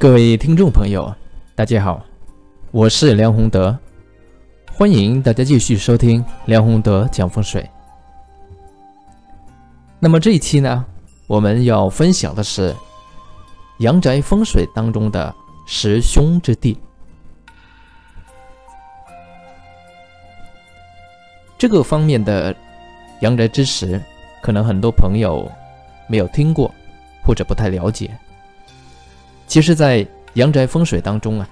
各位听众朋友，大家好，我是梁宏德，欢迎大家继续收听梁宏德讲风水。那么这一期呢，我们要分享的是阳宅风水当中的十凶之地。这个方面的阳宅知识，可能很多朋友没有听过，或者不太了解。其实，在阳宅风水当中啊，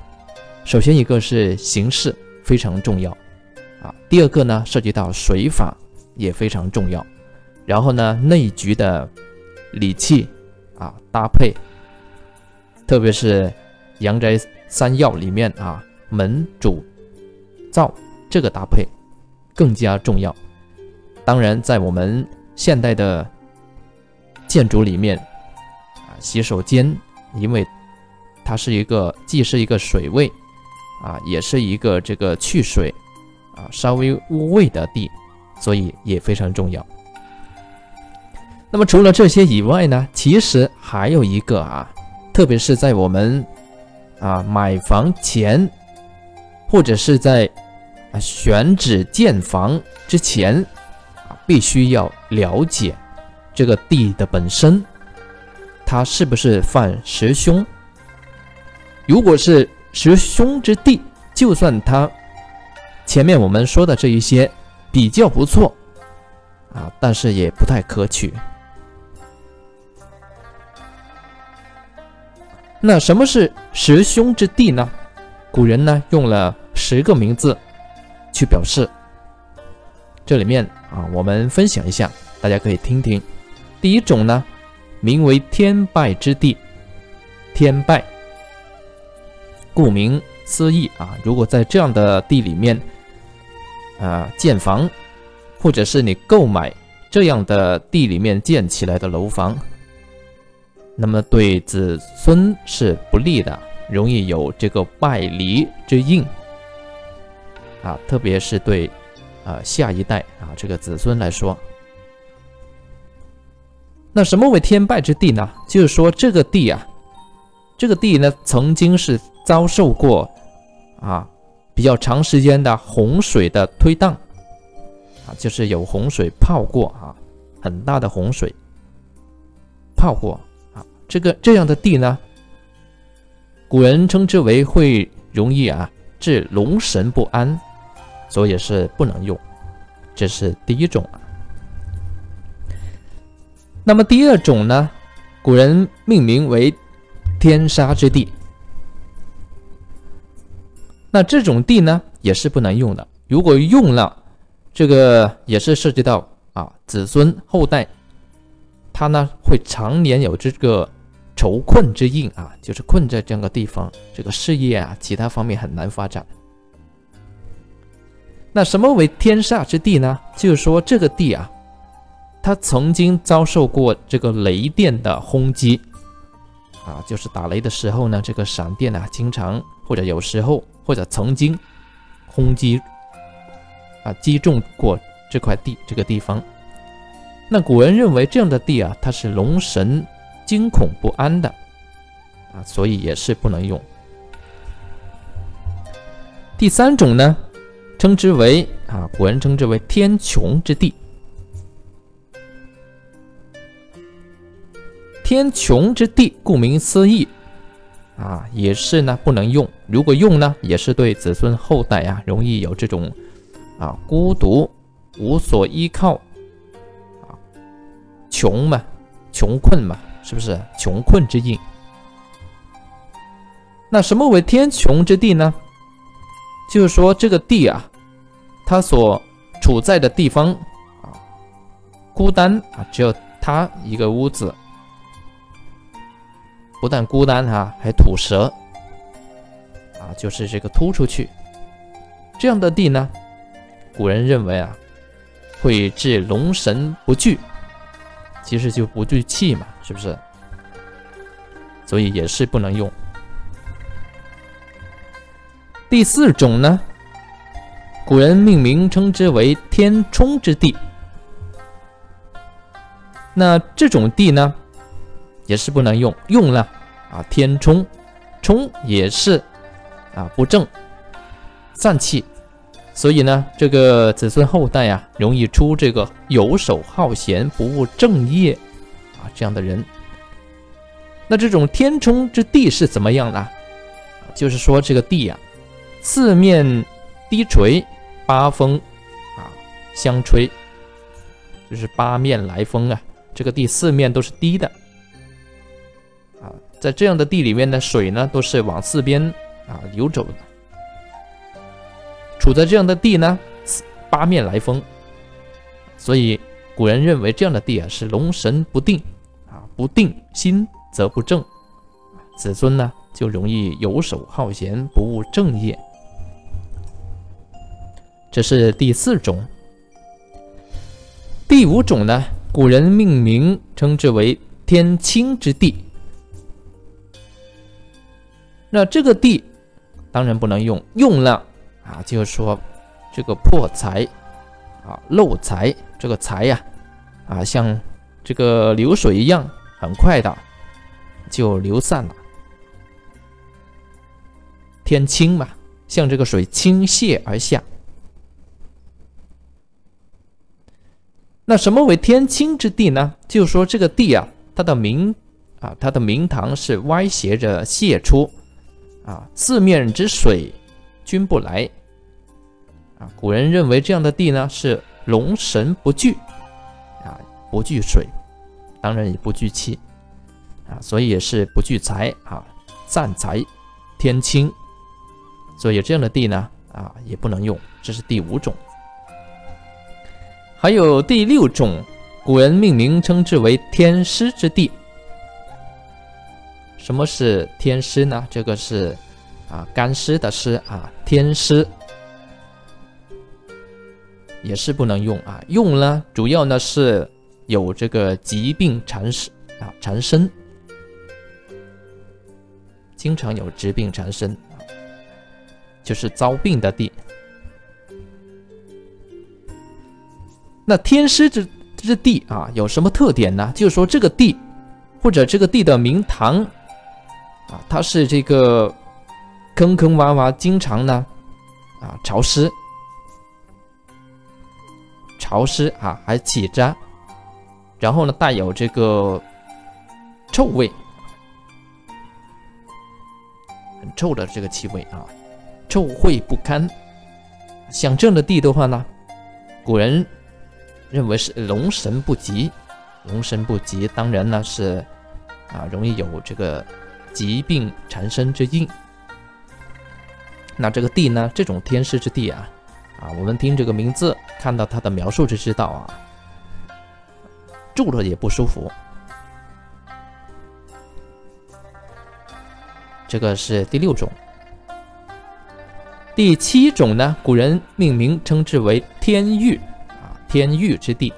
首先一个是形势非常重要啊，第二个呢涉及到水法也非常重要，然后呢内局的理气啊搭配，特别是阳宅三要里面啊门主灶这个搭配更加重要。当然，在我们现代的建筑里面啊，洗手间因为它是一个既是一个水位，啊，也是一个这个去水，啊，稍微污秽的地，所以也非常重要。那么除了这些以外呢，其实还有一个啊，特别是在我们啊买房前，或者是在啊选址建房之前，啊，必须要了解这个地的本身，它是不是犯十凶。如果是十凶之地，就算它前面我们说的这一些比较不错啊，但是也不太可取。那什么是十凶之地呢？古人呢用了十个名字去表示。这里面啊，我们分享一下，大家可以听听。第一种呢，名为天败之地，天败。顾名思义啊，如果在这样的地里面，啊建房，或者是你购买这样的地里面建起来的楼房，那么对子孙是不利的，容易有这个败离之印啊，特别是对啊下一代啊这个子孙来说，那什么为天败之地呢？就是说这个地啊，这个地呢曾经是。遭受过啊比较长时间的洪水的推荡啊，就是有洪水泡过啊，很大的洪水泡过啊，这个这样的地呢，古人称之为会容易啊致龙神不安，所以是不能用。这是第一种。那么第二种呢，古人命名为天杀之地。那这种地呢，也是不能用的。如果用了，这个也是涉及到啊子孙后代，他呢会常年有这个愁困之印啊，就是困在这样的地方，这个事业啊其他方面很难发展。那什么为天煞之地呢？就是说这个地啊，它曾经遭受过这个雷电的轰击啊，就是打雷的时候呢，这个闪电啊，经常或者有时候。或者曾经轰击啊击中过这块地这个地方，那古人认为这样的地啊，它是龙神惊恐不安的啊，所以也是不能用。第三种呢，称之为啊，古人称之为天穹之地。天穹之地，顾名思义。啊，也是呢，不能用。如果用呢，也是对子孙后代啊，容易有这种啊孤独、无所依靠啊，穷嘛，穷困嘛，是不是穷困之印？那什么为天穹之地呢？就是说这个地啊，它所处在的地方啊，孤单啊，只有他一个屋子。不但孤单哈，还吐舌啊，就是这个突出去这样的地呢，古人认为啊，会致龙神不聚，其实就不聚气嘛，是不是？所以也是不能用。第四种呢，古人命名称之为天冲之地，那这种地呢？也是不能用，用了啊，天冲，冲也是啊不正散气，所以呢，这个子孙后代啊，容易出这个游手好闲、不务正业啊这样的人。那这种天冲之地是怎么样呢？就是说这个地啊，四面低垂，八风啊相吹，就是八面来风啊。这个地四面都是低的，在这样的地里面呢，水呢都是往四边啊流走的。处在这样的地呢，八面来风，所以古人认为这样的地啊是龙神不定啊，不定心。则不正，子孙呢就容易游手好闲，不务正业。这是第四种。第五种呢，古人命名称之为天清之地。那这个地当然不能用，用了啊，就是说这个破财啊，漏财，这个财呀啊，像这个流水一样，很快的。就流散了。天清嘛，像这个水倾泻而下。那什么为天清之地呢？就是说这个地啊，它的明啊，它的明堂是歪斜着泻出，啊，四面之水均不来。啊，古人认为这样的地呢是龙神不聚，啊，不聚水，当然也不聚气。啊，所以也是不聚财啊，散财，天清，所以这样的地呢，啊，也不能用。这是第五种。还有第六种，古人命名称之为天师之地。什么是天师呢？这个是啊，干湿的湿啊，天师也是不能用啊。用呢，主要呢是有这个疾病缠身啊，缠身。经常有疾病缠身，就是遭病的地。那天师之之地啊，有什么特点呢？就是说这个地，或者这个地的名堂啊，它是这个坑坑洼洼，经常呢啊潮湿，潮湿啊还起渣，然后呢带有这个臭味。很臭的这个气味啊，臭秽不堪。像这样的地的话呢，古人认为是龙神不吉，龙神不吉，当然呢是啊容易有这个疾病缠身之印。那这个地呢，这种天师之地啊，啊我们听这个名字，看到它的描述就知道啊，住了也不舒服。这个是第六种，第七种呢？古人命名称之为天域啊，天域之地。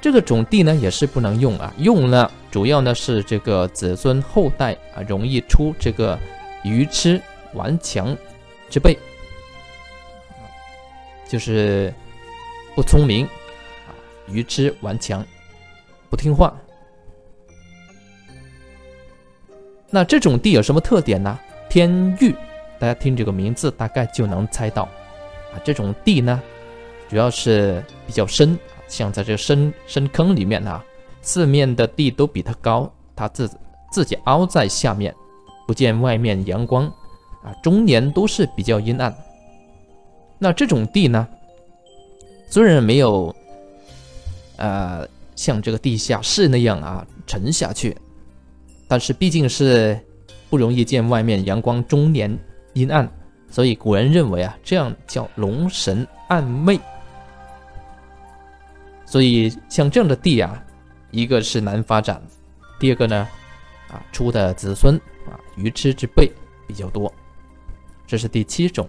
这个种地呢也是不能用啊，用了主要呢是这个子孙后代啊容易出这个愚痴顽强之辈，就是不聪明啊，愚痴顽强，不听话。那这种地有什么特点呢？天域，大家听这个名字大概就能猜到，啊，这种地呢，主要是比较深，像在这深深坑里面啊，四面的地都比它高，它自自己凹在下面，不见外面阳光，啊，终年都是比较阴暗。那这种地呢，虽然没有，呃，像这个地下室那样啊沉下去。但是毕竟是不容易见外面阳光，终年阴暗，所以古人认为啊，这样叫龙神暗昧。所以像这样的地啊，一个是难发展，第二个呢，啊出的子孙啊愚痴之辈比较多，这是第七种。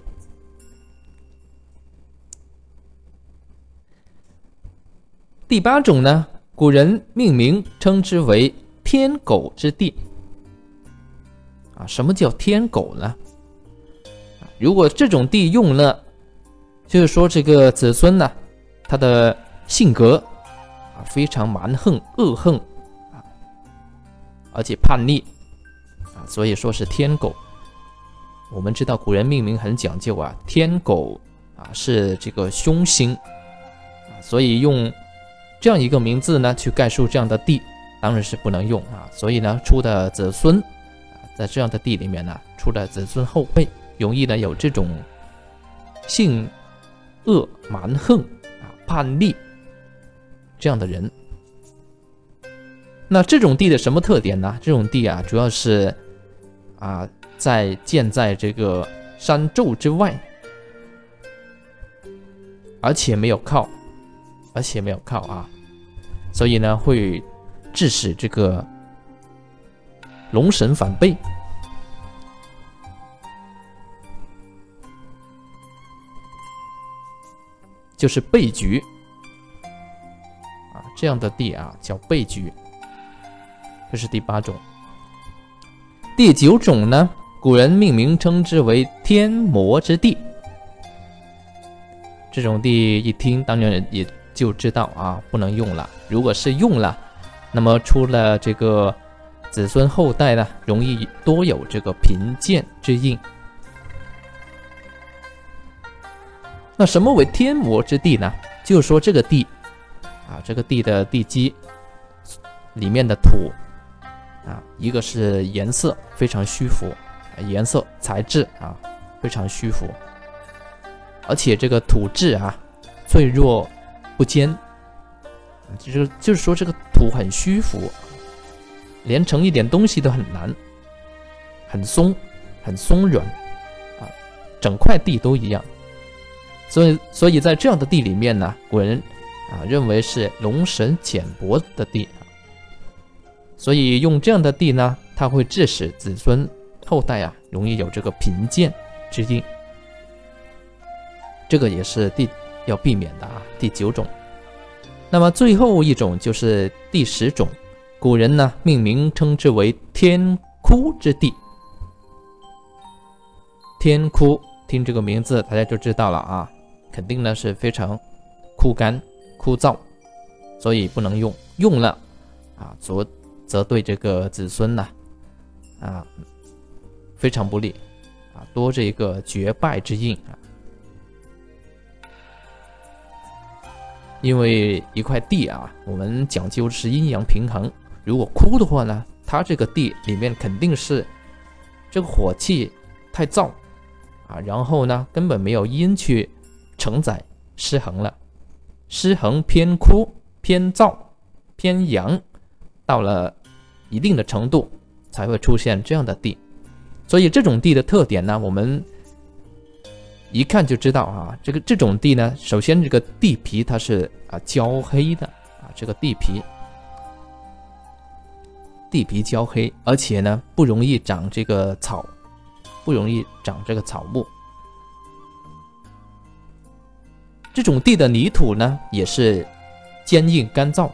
第八种呢，古人命名称之为。天狗之地啊，什么叫天狗呢？如果这种地用了，就是说这个子孙呢，他的性格啊非常蛮横恶横啊，而且叛逆啊，所以说是天狗。我们知道古人命名很讲究啊，天狗啊是这个凶星啊，所以用这样一个名字呢去概述这样的地，当然是不能用啊。所以呢，出的子孙啊，在这样的地里面呢，出的子孙后辈，容易呢有这种性恶蛮横啊、叛逆这样的人。那这种地的什么特点呢？这种地啊，主要是啊。在建在这个山咒之外，而且没有靠，而且没有靠啊，所以呢会致使这个龙神反背，就是背局，这样的地啊叫背局，这是第八种，第九种呢？古人命名称之为天魔之地，这种地一听当然也就知道啊，不能用了。如果是用了，那么出了这个子孙后代呢，容易多有这个贫贱之印。那什么为天魔之地呢？就是说这个地啊，这个地的地基里面的土啊，一个是颜色非常虚浮。颜色材质啊，非常虚浮，而且这个土质啊，脆弱不坚，就是就是说这个土很虚浮，连成一点东西都很难，很松，很松软啊，整块地都一样，所以所以在这样的地里面呢，古人啊认为是龙神浅薄的地，所以用这样的地呢，它会致使子孙。后代啊，容易有这个贫贱之印，这个也是第要避免的啊。第九种，那么最后一种就是第十种，古人呢命名称之为天枯之地。天枯，听这个名字大家就知道了啊，肯定呢是非常枯干枯燥，所以不能用，用了啊，则则对这个子孙呢啊。非常不利，啊，多这一个绝败之印啊！因为一块地啊，我们讲究是阴阳平衡。如果枯的话呢，它这个地里面肯定是这个火气太燥啊，然后呢根本没有阴去承载，失衡了，失衡偏枯偏燥偏阳，到了一定的程度才会出现这样的地。所以这种地的特点呢，我们一看就知道啊。这个这种地呢，首先这个地皮它是啊焦黑的啊，这个地皮地皮焦黑，而且呢不容易长这个草，不容易长这个草木。这种地的泥土呢也是坚硬干燥，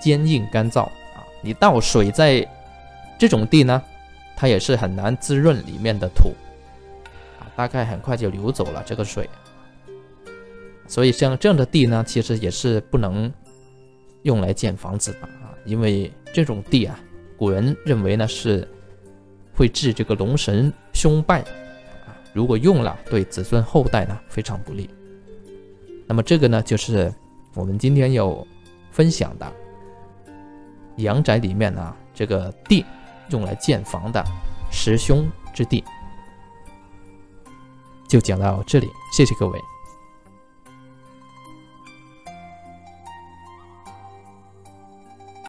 坚硬干燥啊，你倒水在。这种地呢，它也是很难滋润里面的土啊，大概很快就流走了这个水。所以像这样的地呢，其实也是不能用来建房子的啊，因为这种地啊，古人认为呢是会致这个龙神凶败，如果用了，对子孙后代呢非常不利。那么这个呢，就是我们今天要分享的阳宅里面呢这个地。用来建房的十凶之地，就讲到这里，谢谢各位。